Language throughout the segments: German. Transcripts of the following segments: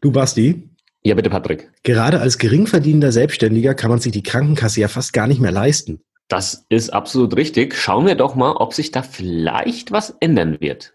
Du Basti? Ja, bitte, Patrick. Gerade als geringverdienender Selbstständiger kann man sich die Krankenkasse ja fast gar nicht mehr leisten. Das ist absolut richtig. Schauen wir doch mal, ob sich da vielleicht was ändern wird.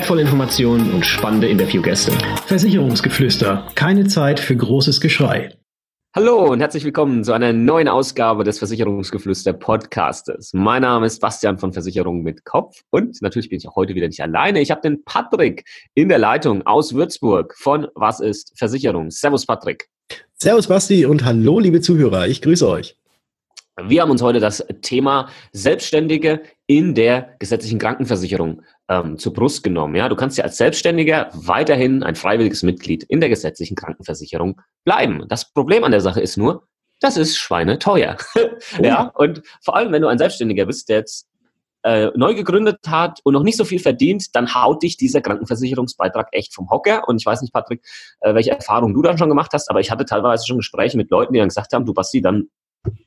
wertvolle Informationen und spannende Interviewgäste. Versicherungsgeflüster. Keine Zeit für großes Geschrei. Hallo und herzlich willkommen zu einer neuen Ausgabe des Versicherungsgeflüster Podcastes. Mein Name ist Bastian von Versicherungen mit Kopf und natürlich bin ich auch heute wieder nicht alleine. Ich habe den Patrick in der Leitung aus Würzburg von Was ist Versicherung? Servus Patrick. Servus Basti und hallo liebe Zuhörer. Ich grüße euch. Wir haben uns heute das Thema Selbstständige in der gesetzlichen Krankenversicherung ähm, zur Brust genommen. Ja, du kannst ja als Selbstständiger weiterhin ein freiwilliges Mitglied in der gesetzlichen Krankenversicherung bleiben. Das Problem an der Sache ist nur, das ist schweineteuer. Oh. ja, und vor allem, wenn du ein Selbstständiger bist, der jetzt äh, neu gegründet hat und noch nicht so viel verdient, dann haut dich dieser Krankenversicherungsbeitrag echt vom Hocker. Und ich weiß nicht, Patrick, äh, welche Erfahrungen du dann schon gemacht hast, aber ich hatte teilweise schon Gespräche mit Leuten, die dann gesagt haben, du Basti, dann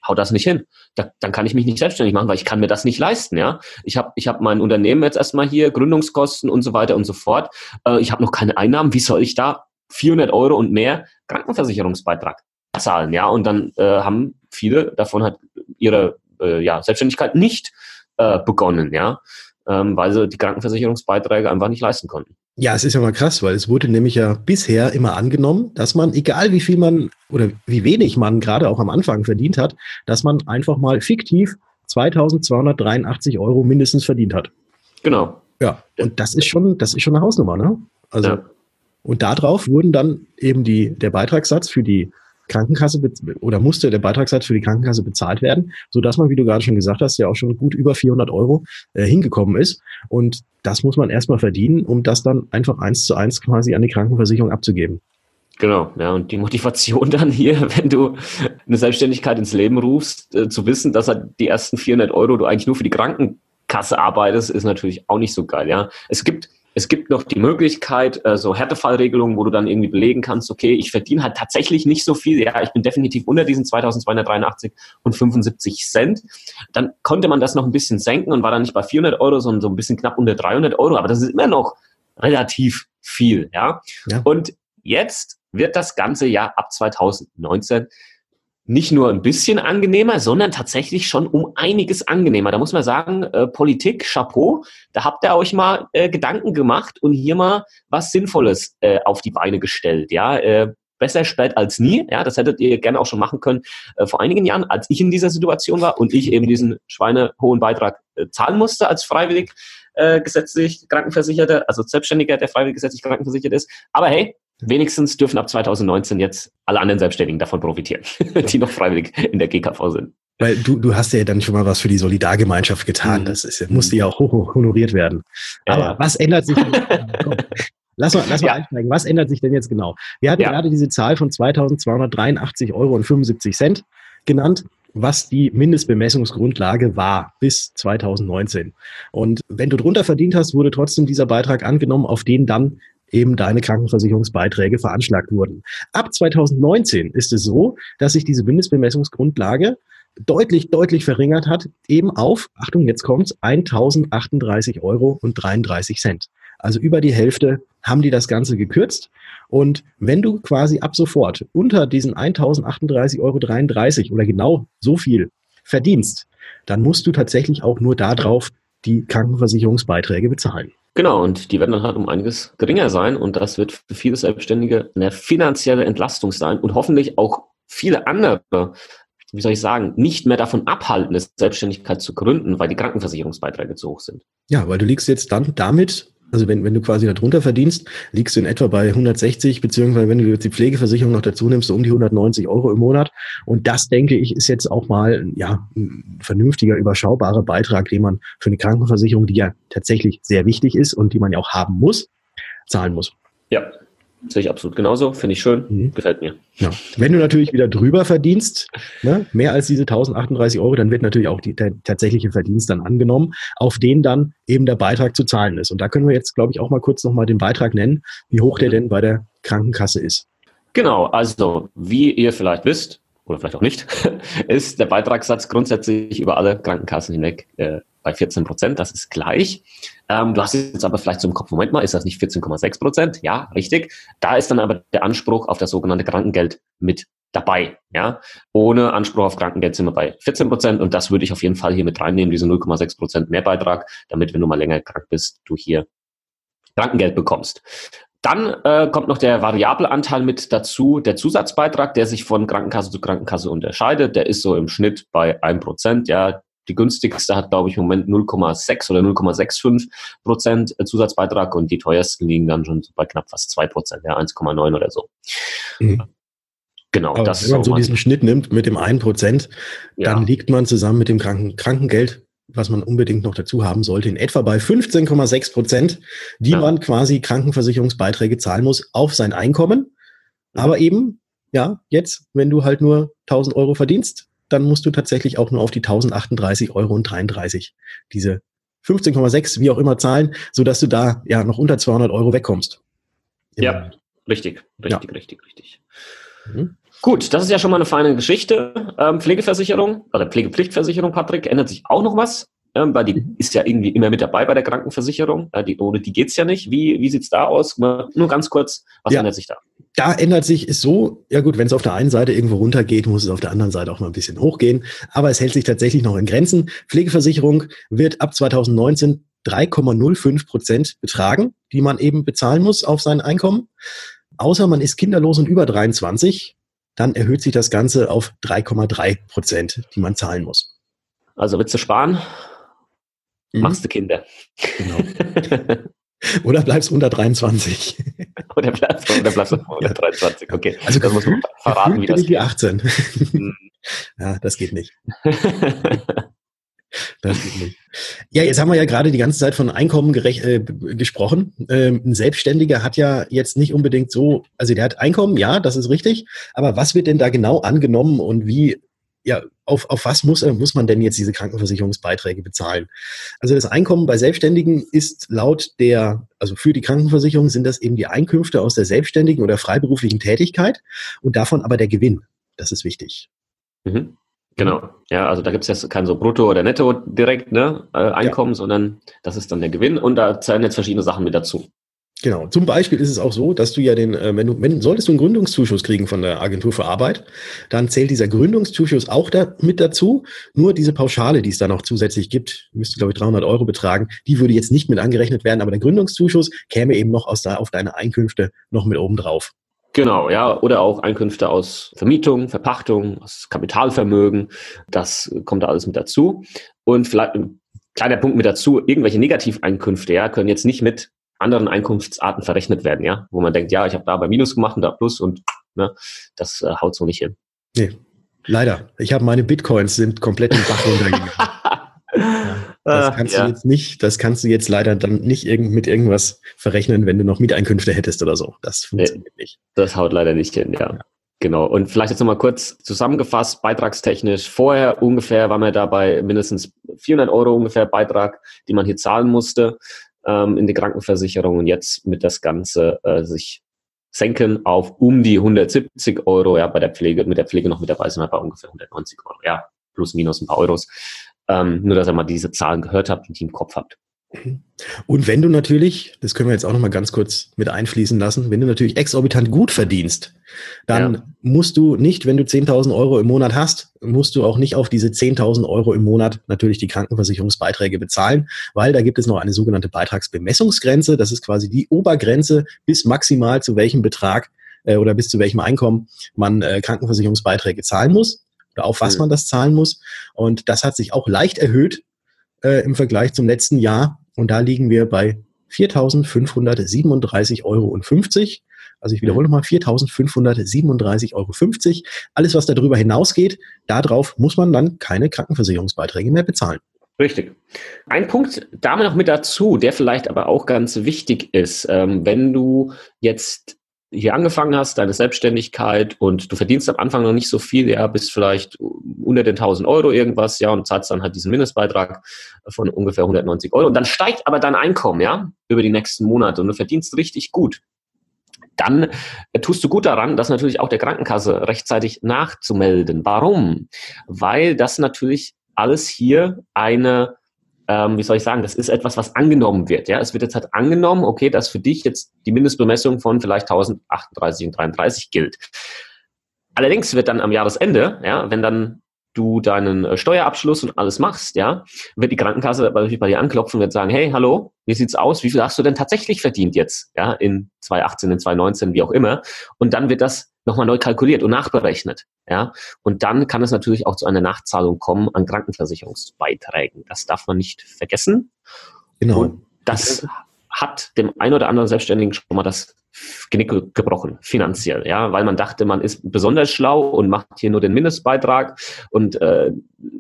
hau das nicht hin. Da, dann kann ich mich nicht selbstständig machen, weil ich kann mir das nicht leisten. Ja, ich habe ich hab mein Unternehmen jetzt erstmal hier, Gründungskosten und so weiter und so fort. Äh, ich habe noch keine Einnahmen. Wie soll ich da 400 Euro und mehr Krankenversicherungsbeitrag zahlen? Ja, und dann äh, haben viele davon halt ihre äh, ja, Selbstständigkeit nicht äh, begonnen. Ja, ähm, weil sie die Krankenversicherungsbeiträge einfach nicht leisten konnten. Ja, es ist ja mal krass, weil es wurde nämlich ja bisher immer angenommen, dass man, egal wie viel man oder wie wenig man gerade auch am Anfang verdient hat, dass man einfach mal fiktiv 2283 Euro mindestens verdient hat. Genau. Ja, und das ist schon, das ist schon eine Hausnummer, ne? Also, ja. und darauf wurden dann eben die, der Beitragssatz für die Krankenkasse oder musste der Beitragssatz für die Krankenkasse bezahlt werden, so dass man, wie du gerade schon gesagt hast, ja auch schon gut über 400 Euro äh, hingekommen ist. Und das muss man erstmal verdienen, um das dann einfach eins zu eins quasi an die Krankenversicherung abzugeben. Genau, ja, und die Motivation dann hier, wenn du eine Selbstständigkeit ins Leben rufst, äh, zu wissen, dass halt die ersten 400 Euro du eigentlich nur für die Krankenkasse arbeitest, ist natürlich auch nicht so geil, ja. Es gibt es gibt noch die Möglichkeit, äh, so Härtefallregelungen, wo du dann irgendwie belegen kannst, okay, ich verdiene halt tatsächlich nicht so viel, ja, ich bin definitiv unter diesen 2283 und 75 Cent. Dann konnte man das noch ein bisschen senken und war dann nicht bei 400 Euro, sondern so ein bisschen knapp unter 300 Euro, aber das ist immer noch relativ viel, ja. ja. Und jetzt wird das ganze Jahr ab 2019 nicht nur ein bisschen angenehmer, sondern tatsächlich schon um einiges angenehmer. Da muss man sagen, äh, Politik, Chapeau, da habt ihr euch mal äh, Gedanken gemacht und hier mal was Sinnvolles äh, auf die Beine gestellt. Ja, äh, besser spät als nie. Ja, das hättet ihr gerne auch schon machen können äh, vor einigen Jahren, als ich in dieser Situation war und ich eben diesen schweinehohen Beitrag äh, zahlen musste als freiwillig äh, gesetzlich Krankenversicherter, also Selbstständiger, der freiwillig gesetzlich krankenversichert ist. Aber hey, wenigstens dürfen ab 2019 jetzt alle anderen Selbstständigen davon profitieren, die noch freiwillig in der GKV sind. Weil du, du hast ja dann schon mal was für die Solidargemeinschaft getan. Mhm. Das ist, musste ja auch hoch honoriert werden. Aber ja. was ändert sich? lass mal, lass mal ja. einsteigen. Was ändert sich denn jetzt genau? Wir hatten ja. gerade diese Zahl von 2283 Euro und 75 Cent genannt was die Mindestbemessungsgrundlage war bis 2019. Und wenn du drunter verdient hast, wurde trotzdem dieser Beitrag angenommen, auf den dann eben deine Krankenversicherungsbeiträge veranschlagt wurden. Ab 2019 ist es so, dass sich diese Mindestbemessungsgrundlage deutlich, deutlich verringert hat, eben auf, Achtung, jetzt kommt's, 1038 Euro und 33 Cent. Also über die Hälfte haben die das Ganze gekürzt. Und wenn du quasi ab sofort unter diesen 1038,33 Euro oder genau so viel verdienst, dann musst du tatsächlich auch nur darauf die Krankenversicherungsbeiträge bezahlen. Genau, und die werden dann halt um einiges geringer sein und das wird für viele Selbstständige eine finanzielle Entlastung sein und hoffentlich auch viele andere, wie soll ich sagen, nicht mehr davon abhalten, eine Selbstständigkeit zu gründen, weil die Krankenversicherungsbeiträge zu hoch sind. Ja, weil du liegst jetzt dann damit also wenn, wenn du quasi darunter verdienst, liegst du in etwa bei 160, beziehungsweise wenn du jetzt die Pflegeversicherung noch dazu nimmst, so um die 190 Euro im Monat. Und das, denke ich, ist jetzt auch mal ja, ein vernünftiger, überschaubarer Beitrag, den man für eine Krankenversicherung, die ja tatsächlich sehr wichtig ist und die man ja auch haben muss, zahlen muss. Ja, Sehe ich absolut genauso. Finde ich schön. Mhm. Gefällt mir. Ja. Wenn du natürlich wieder drüber verdienst, ne, mehr als diese 1038 Euro, dann wird natürlich auch die, der tatsächliche Verdienst dann angenommen, auf den dann eben der Beitrag zu zahlen ist. Und da können wir jetzt, glaube ich, auch mal kurz nochmal den Beitrag nennen, wie hoch der denn bei der Krankenkasse ist. Genau, also wie ihr vielleicht wisst, oder vielleicht auch nicht, ist der Beitragssatz grundsätzlich über alle Krankenkassen hinweg äh, bei 14 Prozent. Das ist gleich. Ähm, du hast jetzt aber vielleicht so im Kopf, Moment mal, ist das nicht 14,6 Prozent? Ja, richtig. Da ist dann aber der Anspruch auf das sogenannte Krankengeld mit dabei. Ja, ohne Anspruch auf Krankengeld sind wir bei 14 Prozent und das würde ich auf jeden Fall hier mit reinnehmen, diese 0,6 Prozent Mehrbeitrag, damit, wenn du mal länger krank bist, du hier Krankengeld bekommst. Dann äh, kommt noch der variable Anteil mit dazu, der Zusatzbeitrag, der sich von Krankenkasse zu Krankenkasse unterscheidet. Der ist so im Schnitt bei 1%. Ja, die günstigste hat, glaube ich, im Moment 0,6 oder 0,65 Prozent Zusatzbeitrag und die teuersten liegen dann schon bei knapp fast 2 Prozent, ja, 1,9 oder so. Mhm. Genau, Aber das wenn man so diesen Schnitt nimmt mit dem 1 Prozent, ja. dann liegt man zusammen mit dem Kranken Krankengeld, was man unbedingt noch dazu haben sollte, in etwa bei 15,6 Prozent, die ja. man quasi Krankenversicherungsbeiträge zahlen muss auf sein Einkommen. Aber eben, ja, jetzt, wenn du halt nur 1000 Euro verdienst, dann musst du tatsächlich auch nur auf die 1038 Euro und 33 diese 15,6 wie auch immer zahlen, so dass du da ja noch unter 200 Euro wegkommst. Ja, richtig, richtig, ja. richtig, richtig. Mhm. Gut, das ist ja schon mal eine feine Geschichte. Ähm, Pflegeversicherung oder Pflegepflichtversicherung, Patrick, ändert sich auch noch was? Ähm, weil die mhm. ist ja irgendwie immer mit dabei bei der Krankenversicherung. Äh, die, ohne die geht's ja nicht. Wie, wie sieht's da aus? Nur ganz kurz, was ja. ändert sich da? Da ändert sich ist so, ja gut, wenn es auf der einen Seite irgendwo runtergeht, muss es auf der anderen Seite auch mal ein bisschen hochgehen. Aber es hält sich tatsächlich noch in Grenzen. Pflegeversicherung wird ab 2019 3,05 Prozent betragen, die man eben bezahlen muss auf sein Einkommen. Außer man ist kinderlos und über 23, dann erhöht sich das Ganze auf 3,3 Prozent, die man zahlen muss. Also willst du sparen? Mhm. Machst du Kinder. Genau. Oder bleibst unter 23. oder bleibst, oder bleibst du unter 23, okay. Also das muss man verraten, wie das geht. Wie 18. Hm. ja, das geht nicht. Das geht nicht. Ja, jetzt haben wir ja gerade die ganze Zeit von Einkommen äh, gesprochen. Ähm, ein Selbstständiger hat ja jetzt nicht unbedingt so, also der hat Einkommen, ja, das ist richtig. Aber was wird denn da genau angenommen und wie ja, auf, auf was muss, muss man denn jetzt diese Krankenversicherungsbeiträge bezahlen? Also das Einkommen bei Selbstständigen ist laut der, also für die Krankenversicherung sind das eben die Einkünfte aus der selbstständigen oder freiberuflichen Tätigkeit und davon aber der Gewinn. Das ist wichtig. Mhm. Genau, ja, also da gibt es ja kein so Brutto oder Netto direkt, ne, äh, Einkommen, ja. sondern das ist dann der Gewinn und da zählen jetzt verschiedene Sachen mit dazu. Genau. Zum Beispiel ist es auch so, dass du ja den, äh, wenn du, wenn, solltest du einen Gründungszuschuss kriegen von der Agentur für Arbeit, dann zählt dieser Gründungszuschuss auch da mit dazu. Nur diese Pauschale, die es da noch zusätzlich gibt, müsste, glaube ich, 300 Euro betragen, die würde jetzt nicht mit angerechnet werden, aber der Gründungszuschuss käme eben noch aus da, auf deine Einkünfte noch mit oben drauf. Genau, ja, oder auch Einkünfte aus Vermietung, Verpachtung, aus Kapitalvermögen. Das kommt da alles mit dazu. Und vielleicht ein kleiner Punkt mit dazu, irgendwelche Negativeinkünfte, ja, können jetzt nicht mit anderen Einkunftsarten verrechnet werden, ja, wo man denkt, ja, ich habe da bei Minus gemacht und da Plus und ne, das äh, haut so nicht hin. Nee, leider. Ich habe meine Bitcoins sind komplett im Bach runtergegangen. ja, das ah, kannst ja. du jetzt nicht, das kannst du jetzt leider dann nicht irgend, mit irgendwas verrechnen, wenn du noch Mieteinkünfte hättest oder so. Das funktioniert nee, nicht. Das haut leider nicht hin, ja. ja. Genau. Und vielleicht jetzt nochmal kurz zusammengefasst, beitragstechnisch. Vorher ungefähr waren wir da bei mindestens 400 Euro ungefähr Beitrag, die man hier zahlen musste ähm, in die Krankenversicherung und jetzt mit das Ganze äh, sich senken auf um die 170 Euro. Ja, bei der Pflege, mit der Pflege noch mit dabei sind wir bei ungefähr 190 Euro. Ja, plus minus ein paar Euros. Ähm, nur, dass ihr mal diese Zahlen gehört habt und die im Kopf habt. Und wenn du natürlich, das können wir jetzt auch noch mal ganz kurz mit einfließen lassen, wenn du natürlich exorbitant gut verdienst, dann ja. musst du nicht, wenn du 10.000 Euro im Monat hast, musst du auch nicht auf diese 10.000 Euro im Monat natürlich die Krankenversicherungsbeiträge bezahlen, weil da gibt es noch eine sogenannte Beitragsbemessungsgrenze. Das ist quasi die Obergrenze bis maximal zu welchem Betrag äh, oder bis zu welchem Einkommen man äh, Krankenversicherungsbeiträge zahlen muss oder auf was mhm. man das zahlen muss. Und das hat sich auch leicht erhöht äh, im Vergleich zum letzten Jahr. Und da liegen wir bei 4.537,50 Euro. Also ich wiederhole nochmal, 4.537,50 Euro. Alles, was darüber hinausgeht, darauf muss man dann keine Krankenversicherungsbeiträge mehr bezahlen. Richtig. Ein Punkt damit noch mit dazu, der vielleicht aber auch ganz wichtig ist, ähm, wenn du jetzt hier angefangen hast, deine Selbstständigkeit und du verdienst am Anfang noch nicht so viel, ja, bist vielleicht unter den 1000 Euro irgendwas, ja, und zahlst dann halt diesen Mindestbeitrag von ungefähr 190 Euro. Und dann steigt aber dein Einkommen, ja, über die nächsten Monate und du verdienst richtig gut. Dann tust du gut daran, das natürlich auch der Krankenkasse rechtzeitig nachzumelden. Warum? Weil das natürlich alles hier eine ähm, wie soll ich sagen, das ist etwas, was angenommen wird. Ja, es wird jetzt halt angenommen, okay, dass für dich jetzt die Mindestbemessung von vielleicht 1038 und 33 gilt. Allerdings wird dann am Jahresende, ja, wenn dann du deinen äh, Steuerabschluss und alles machst, ja, wird die Krankenkasse bei dir anklopfen und wird sagen, hey, hallo, wie sieht's aus? Wie viel hast du denn tatsächlich verdient jetzt? Ja, in 2018, in 2019, wie auch immer. Und dann wird das nochmal neu kalkuliert und nachberechnet. Ja, und dann kann es natürlich auch zu einer Nachzahlung kommen an Krankenversicherungsbeiträgen. Das darf man nicht vergessen. Genau. Und das hat dem ein oder anderen Selbstständigen schon mal das Genick gebrochen, finanziell, ja, weil man dachte, man ist besonders schlau und macht hier nur den Mindestbeitrag und äh,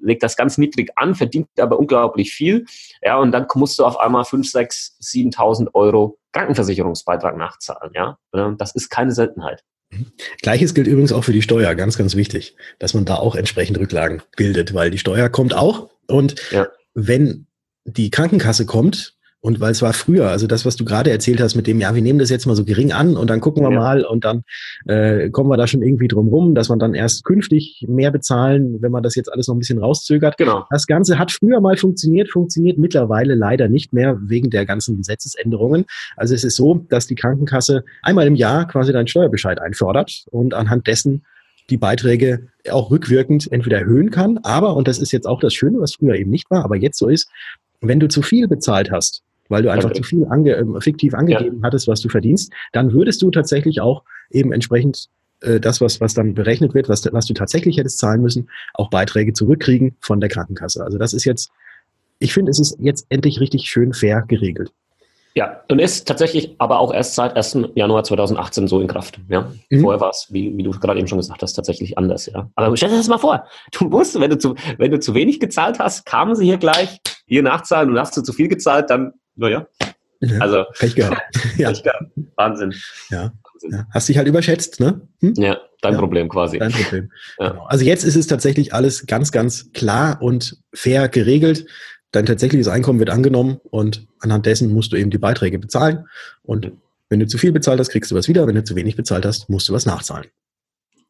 legt das ganz niedrig an, verdient aber unglaublich viel, ja, und dann musst du auf einmal 5, 6, 7.000 Euro Krankenversicherungsbeitrag nachzahlen, ja, das ist keine Seltenheit. Mhm. Gleiches gilt übrigens auch für die Steuer, ganz, ganz wichtig, dass man da auch entsprechend Rücklagen bildet, weil die Steuer kommt auch und ja. wenn die Krankenkasse kommt, und weil es war früher, also das, was du gerade erzählt hast mit dem, ja, wir nehmen das jetzt mal so gering an und dann gucken wir ja. mal und dann äh, kommen wir da schon irgendwie drum rum, dass man dann erst künftig mehr bezahlen, wenn man das jetzt alles noch ein bisschen rauszögert. Genau. Das Ganze hat früher mal funktioniert, funktioniert mittlerweile leider nicht mehr wegen der ganzen Gesetzesänderungen. Also es ist so, dass die Krankenkasse einmal im Jahr quasi deinen Steuerbescheid einfordert und anhand dessen die Beiträge auch rückwirkend entweder erhöhen kann, aber, und das ist jetzt auch das Schöne, was früher eben nicht war, aber jetzt so ist, wenn du zu viel bezahlt hast, weil du einfach okay. zu viel ange, äh, fiktiv angegeben ja. hattest, was du verdienst, dann würdest du tatsächlich auch eben entsprechend äh, das, was, was dann berechnet wird, was, was du tatsächlich hättest zahlen müssen, auch Beiträge zurückkriegen von der Krankenkasse. Also das ist jetzt, ich finde, es ist jetzt endlich richtig schön fair geregelt. Ja, und ist tatsächlich aber auch erst seit 1. Januar 2018 so in Kraft. Ja? Mhm. Vorher war es, wie, wie du gerade eben schon gesagt hast, tatsächlich anders. Ja? Aber stell dir das mal vor, du musst, wenn du zu, wenn du zu wenig gezahlt hast, kamen sie hier gleich, hier nachzahlen und hast du zu viel gezahlt, dann naja. Ja, also, Pech gehabt. ja. Pech gehabt. Wahnsinn. Ja. Ja. Hast dich halt überschätzt, ne? Hm? Ja, dein ja. Problem quasi. Dein Problem. Ja. Genau. Also jetzt ist es tatsächlich alles ganz, ganz klar und fair geregelt. Dein tatsächliches Einkommen wird angenommen und anhand dessen musst du eben die Beiträge bezahlen. Und wenn du zu viel bezahlt hast, kriegst du was wieder. Wenn du zu wenig bezahlt hast, musst du was nachzahlen.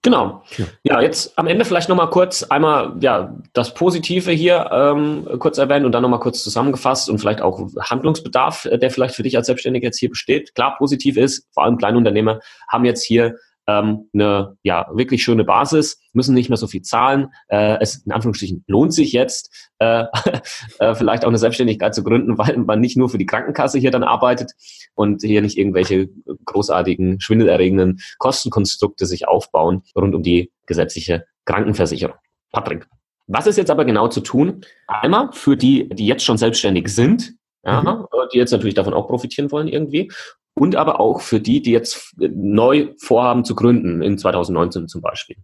Genau. Ja. ja, jetzt am Ende vielleicht nochmal kurz einmal ja, das Positive hier ähm, kurz erwähnen und dann nochmal kurz zusammengefasst und vielleicht auch Handlungsbedarf, äh, der vielleicht für dich als Selbstständiger jetzt hier besteht. Klar, positiv ist, vor allem Kleinunternehmer haben jetzt hier ähm, eine ja wirklich schöne Basis, müssen nicht mehr so viel zahlen. Äh, es in Anführungsstrichen lohnt sich jetzt äh, äh, vielleicht auch eine Selbstständigkeit zu gründen, weil man nicht nur für die Krankenkasse hier dann arbeitet und hier nicht irgendwelche großartigen schwindelerregenden Kostenkonstrukte sich aufbauen rund um die gesetzliche Krankenversicherung. Patrick, was ist jetzt aber genau zu tun? Einmal für die, die jetzt schon selbstständig sind, ja, mhm. die jetzt natürlich davon auch profitieren wollen irgendwie und aber auch für die, die jetzt neu vorhaben zu gründen, in 2019 zum Beispiel.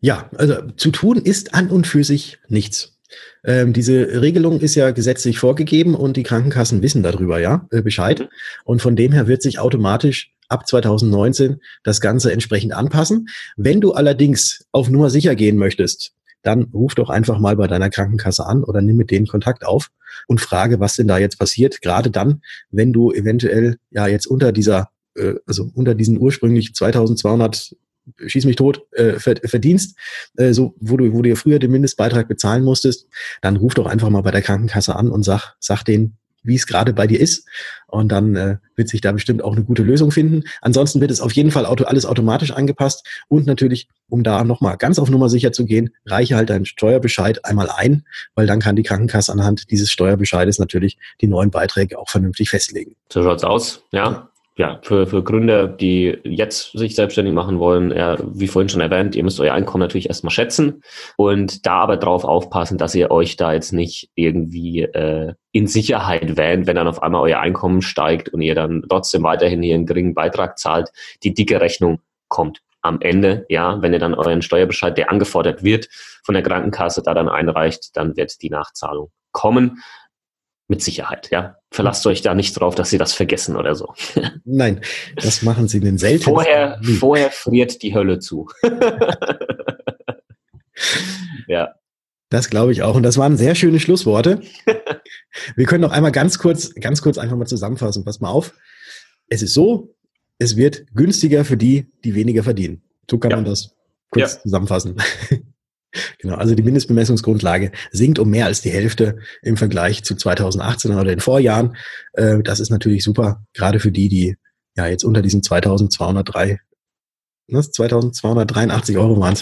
Ja, also zu tun ist an und für sich nichts. Ähm, diese Regelung ist ja gesetzlich vorgegeben und die Krankenkassen wissen darüber ja äh, Bescheid. Mhm. Und von dem her wird sich automatisch ab 2019 das Ganze entsprechend anpassen. Wenn du allerdings auf Nummer sicher gehen möchtest, dann ruf doch einfach mal bei deiner Krankenkasse an oder nimm mit denen Kontakt auf und frage, was denn da jetzt passiert. Gerade dann, wenn du eventuell ja jetzt unter dieser, äh, also unter diesen ursprünglich 2200 schieß mich tot, äh, verdienst, äh, so, wo du, wo du früher den Mindestbeitrag bezahlen musstest, dann ruf doch einfach mal bei der Krankenkasse an und sag, sag denen, wie es gerade bei dir ist. Und dann äh, wird sich da bestimmt auch eine gute Lösung finden. Ansonsten wird es auf jeden Fall auto, alles automatisch angepasst. Und natürlich, um da nochmal ganz auf Nummer sicher zu gehen, reiche halt deinen Steuerbescheid einmal ein, weil dann kann die Krankenkasse anhand dieses Steuerbescheides natürlich die neuen Beiträge auch vernünftig festlegen. So schaut's aus, ja ja, für, für Gründer, die jetzt sich selbstständig machen wollen, ja, wie vorhin schon erwähnt, ihr müsst euer Einkommen natürlich erstmal schätzen und da aber drauf aufpassen, dass ihr euch da jetzt nicht irgendwie äh, in Sicherheit wähnt, wenn dann auf einmal euer Einkommen steigt und ihr dann trotzdem weiterhin hier einen geringen Beitrag zahlt. Die dicke Rechnung kommt am Ende, ja, wenn ihr dann euren Steuerbescheid, der angefordert wird, von der Krankenkasse da dann einreicht, dann wird die Nachzahlung kommen. Mit Sicherheit, ja. Verlasst euch da nicht drauf, dass sie das vergessen oder so. Nein, das machen sie in den seltensten. Vorher, vorher friert die Hölle zu. ja. Das glaube ich auch. Und das waren sehr schöne Schlussworte. Wir können noch einmal ganz kurz, ganz kurz einfach mal zusammenfassen. Pass mal auf. Es ist so, es wird günstiger für die, die weniger verdienen. So kann ja. man das kurz ja. zusammenfassen. Genau, also die Mindestbemessungsgrundlage sinkt um mehr als die Hälfte im Vergleich zu 2018 oder den Vorjahren. Äh, das ist natürlich super, gerade für die, die ja jetzt unter diesen 2203 2283 ne, Euro waren.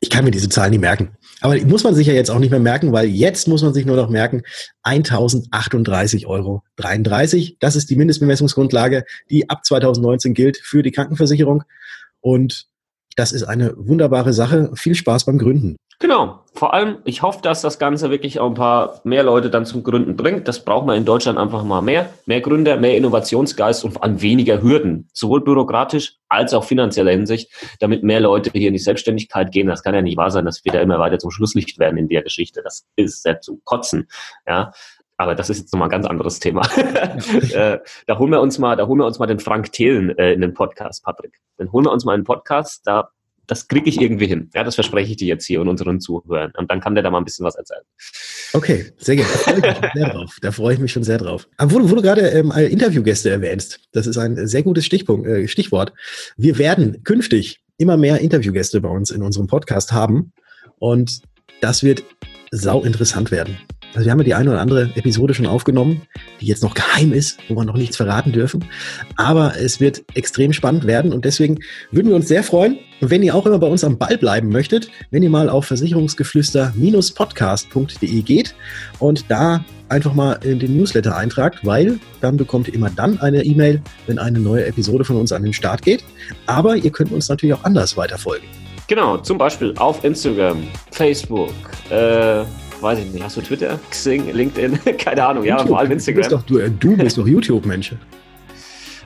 Ich kann mir diese Zahlen nicht merken. Aber muss man sich ja jetzt auch nicht mehr merken, weil jetzt muss man sich nur noch merken, 1038,33 Euro. Das ist die Mindestbemessungsgrundlage, die ab 2019 gilt für die Krankenversicherung. Und das ist eine wunderbare Sache. Viel Spaß beim Gründen. Genau. Vor allem, ich hoffe, dass das Ganze wirklich auch ein paar mehr Leute dann zum Gründen bringt. Das braucht man in Deutschland einfach mal mehr. Mehr Gründer, mehr Innovationsgeist und vor allem weniger Hürden. Sowohl bürokratisch als auch finanzieller Hinsicht, damit mehr Leute hier in die Selbstständigkeit gehen. Das kann ja nicht wahr sein, dass wir da immer weiter zum Schlusslicht werden in der Geschichte. Das ist sehr zu kotzen. Ja. Aber das ist jetzt nochmal ein ganz anderes Thema. äh, da holen wir uns mal, da holen wir uns mal den Frank Thelen äh, in den Podcast, Patrick. Dann holen wir uns mal einen Podcast, da das kriege ich irgendwie hin. Ja, das verspreche ich dir jetzt hier und unseren Zuhörern. Und dann kann der da mal ein bisschen was erzählen. Okay, sehr gerne. Da freue ich mich schon sehr drauf. Da wo, wo du gerade ähm, Interviewgäste erwähnst, das ist ein sehr gutes Stichpunkt, äh, Stichwort. Wir werden künftig immer mehr Interviewgäste bei uns in unserem Podcast haben. Und das wird sau interessant werden. Also wir haben ja die eine oder andere Episode schon aufgenommen, die jetzt noch geheim ist, wo wir noch nichts verraten dürfen. Aber es wird extrem spannend werden und deswegen würden wir uns sehr freuen, wenn ihr auch immer bei uns am Ball bleiben möchtet, wenn ihr mal auf versicherungsgeflüster-podcast.de geht und da einfach mal in den Newsletter eintragt, weil dann bekommt ihr immer dann eine E-Mail, wenn eine neue Episode von uns an den Start geht. Aber ihr könnt uns natürlich auch anders weiterfolgen. Genau, zum Beispiel auf Instagram, Facebook, äh, weiß ich nicht, hast du Twitter, Xing, LinkedIn, keine Ahnung, YouTube. ja, vor allem Instagram. Du bist doch, du, äh, du bist doch YouTube-Mensch.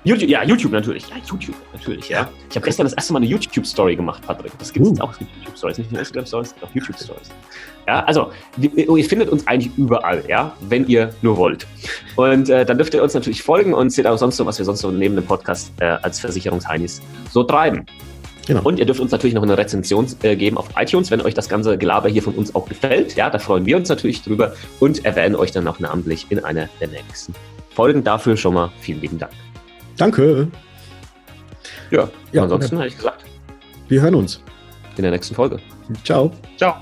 YouTube, ja, YouTube natürlich. Ja, YouTube natürlich, ja. Ich habe gestern das erste Mal eine YouTube-Story gemacht, Patrick. Das gibt es uh. auch, YouTube-Stories, nicht nur Instagram-Stories, auch YouTube-Stories. Ja, also, ihr findet uns eigentlich überall, ja, wenn ihr nur wollt. Und äh, dann dürft ihr uns natürlich folgen und seht auch sonst so, was wir sonst so neben dem Podcast äh, als Versicherungsheinis so treiben. Genau. Und ihr dürft uns natürlich noch eine Rezension äh, geben auf iTunes, wenn euch das ganze Gelaber hier von uns auch gefällt. Ja, da freuen wir uns natürlich drüber und erwähnen euch dann auch namentlich in einer der nächsten Folgen. Dafür schon mal vielen lieben Dank. Danke. Ja, ja ansonsten habe ich gesagt. Wir hören uns. In der nächsten Folge. Ciao. Ciao.